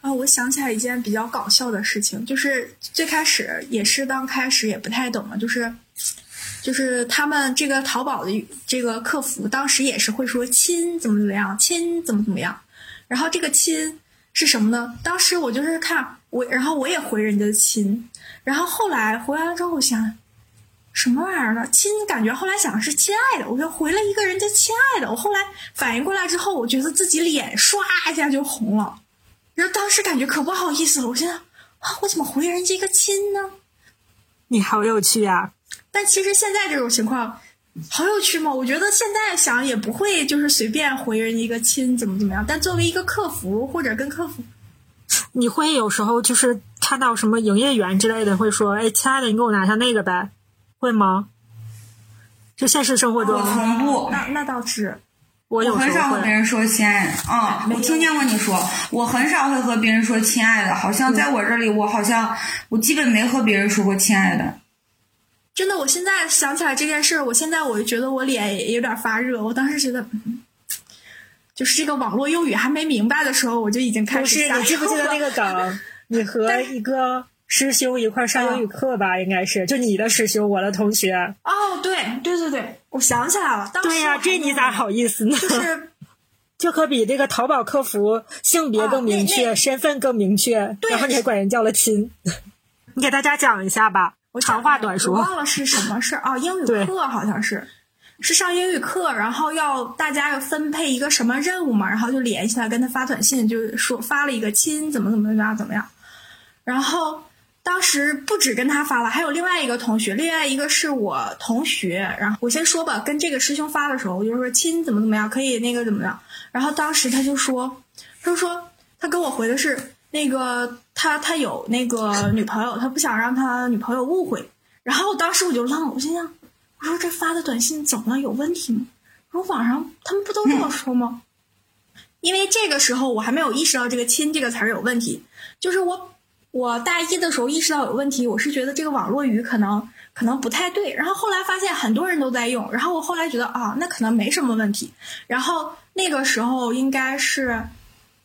啊，我想起来一件比较搞笑的事情，就是最开始也是刚开始也不太懂嘛，就是就是他们这个淘宝的这个客服当时也是会说亲怎么怎么样，亲怎么怎么样，然后这个亲是什么呢？当时我就是看我，然后我也回人家的亲，然后后来回完了之后我想。什么玩意儿呢？亲，感觉后来想是亲爱的，我就回了一个人家亲爱的。我后来反应过来之后，我觉得自己脸唰一下就红了，然后当时感觉可不好意思了。我现在啊，我怎么回人家一个亲呢？你好有趣呀！但其实现在这种情况好有趣吗？我觉得现在想也不会，就是随便回人家一个亲，怎么怎么样。但作为一个客服或者跟客服，你会有时候就是看到什么营业员之类的，会说：“哎，亲爱的，你给我拿下那个呗。”会吗？就现实生活中，我从不。那那倒是，我有很少和别人说亲爱的。嗯，我听见过你说，我很少会和别人说亲爱的。好像在我这里，我好像我基本没和别人说过亲爱的。真的，我现在想起来这件事儿，我现在我就觉得我脸也有点发热。我当时觉得，就是这个网络用语还没明白的时候，我就已经开始。不是，你记不记得那个梗？你和一个。师兄一块上英语课吧，应该是就你的师兄，我的同学。哦，对对对对，我想起来了。对呀，这你咋好意思呢？就是，就可比这个淘宝客服性别更明确，身份更明确，然后你还管人叫了亲。你给大家讲一下吧，我长话短说。我忘了是什么事儿啊？英语课好像是，是上英语课，然后要大家要分配一个什么任务嘛，然后就联系他，跟他发短信，就是说发了一个亲，怎么怎么样怎么样，然后。当时不止跟他发了，还有另外一个同学，另外一个是我同学。然后我先说吧，跟这个师兄发的时候，我就说亲怎么怎么样，可以那个怎么样。然后当时他就说，他就说他跟我回的是那个他他有那个女朋友，他不想让他女朋友误会。然后当时我就愣了，我心想，我说这发的短信怎么了？有问题吗？我说网上他们不都这么说吗？因为这个时候我还没有意识到这个亲这个词儿有问题，就是我。我大一的时候意识到有问题，我是觉得这个网络语可能可能不太对，然后后来发现很多人都在用，然后我后来觉得啊，那可能没什么问题。然后那个时候应该是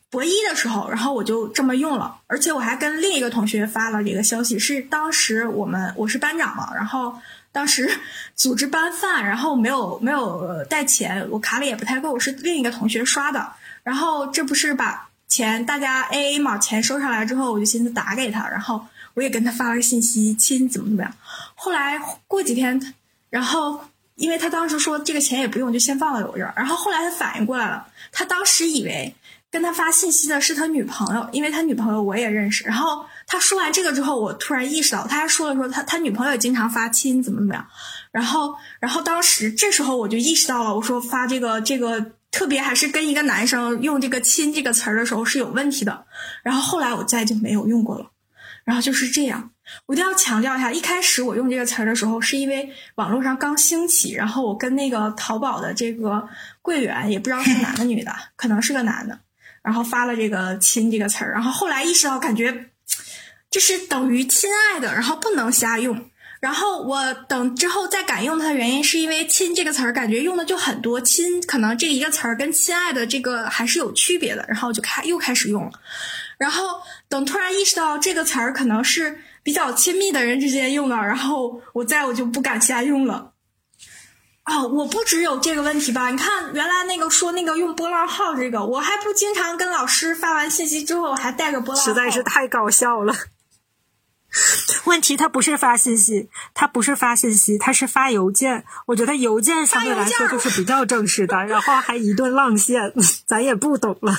博一的时候，然后我就这么用了，而且我还跟另一个同学发了这个消息，是当时我们我是班长嘛，然后当时 组织班饭，然后没有没有带钱，我卡里也不太够，是另一个同学刷的，然后这不是把。钱大家 A A 嘛，钱收上来之后，我就寻思打给他，然后我也跟他发了个信息，亲怎么怎么样。后来过几天，然后因为他当时说这个钱也不用，就先放在我这儿。然后后来他反应过来了，他当时以为跟他发信息的是他女朋友，因为他女朋友我也认识。然后他说完这个之后，我突然意识到，他还说了说他他女朋友也经常发亲怎么怎么样。然后然后当时这时候我就意识到了，我说发这个这个。特别还是跟一个男生用这个“亲”这个词儿的时候是有问题的，然后后来我再就没有用过了，然后就是这样。我一定要强调一下，一开始我用这个词儿的时候，是因为网络上刚兴起，然后我跟那个淘宝的这个柜员也不知道是男的女的，可能是个男的，然后发了这个“亲”这个词儿，然后后来意识到感觉这是等于“亲爱的”，然后不能瞎用。然后我等之后再敢用它的原因，是因为“亲”这个词儿感觉用的就很多，“亲”可能这一个词儿跟“亲爱的”这个还是有区别的，然后就开又开始用了。然后等突然意识到这个词儿可能是比较亲密的人之间用的，然后我再我就不敢瞎用了。啊，我不只有这个问题吧？你看原来那个说那个用波浪号这个，我还不经常跟老师发完信息之后还带个波浪号，实在是太搞笑了。问题他不是发信息，他不是发信息，他是发邮件。我觉得邮件相对来说就是比较正式的，然后还一顿浪线，咱也不懂了。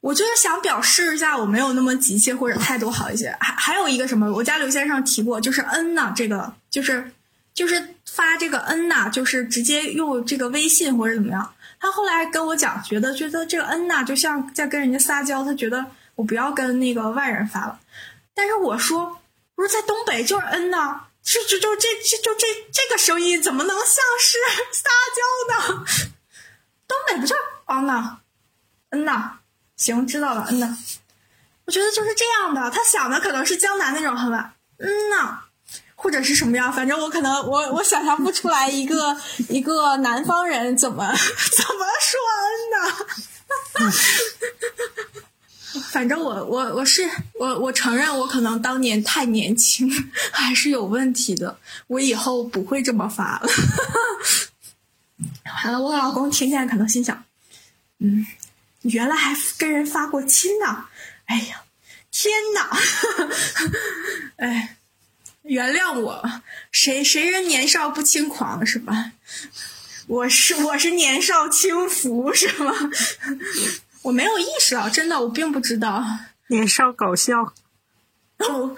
我就是想表示一下，我没有那么急切或者态度好一些。还还有一个什么，我家刘先生提过，就是嗯呐，这个就是就是发这个嗯呐，就是直接用这个微信或者怎么样。他后来跟我讲，觉得觉得这个嗯呐就像在跟人家撒娇，他觉得我不要跟那个外人发了。但是我说，我说在东北就是嗯呐，这就就这这就这这个声音怎么能像是撒娇呢？东北不就是啊呐，嗯呐，行，知道了，嗯呐。我觉得就是这样的，他想的可能是江南那种很晚，嗯呐，或者是什么样，反正我可能我我想象不出来一个 一个南方人怎么 怎么说嗯呐。反正我我我是我我承认我可能当年太年轻，还是有问题的。我以后不会这么发了。完了，我老公听见可能心想，嗯，原来还跟人发过亲呢。哎呀，天哪！哎，原谅我，谁谁人年少不轻狂是吧？我是我是年少轻浮是吗？我没有意识到，真的，我并不知道。年少搞笑，哦，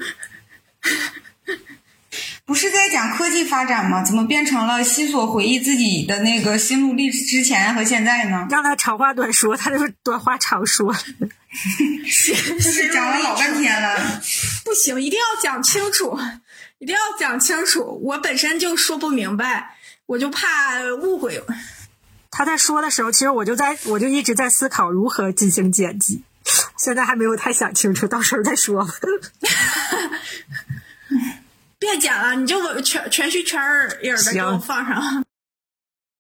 不是在讲科技发展吗？怎么变成了西索回忆自己的那个心路历程之前和现在呢？让他长话短说，他就是短话长说。就是讲了老半天了，不行，一定要讲清楚，一定要讲清楚。我本身就说不明白，我就怕误会。他在说的时候，其实我就在，我就一直在思考如何进行剪辑，现在还没有太想清楚，到时候再说。别剪了，你就全全须全儿影的给我放上。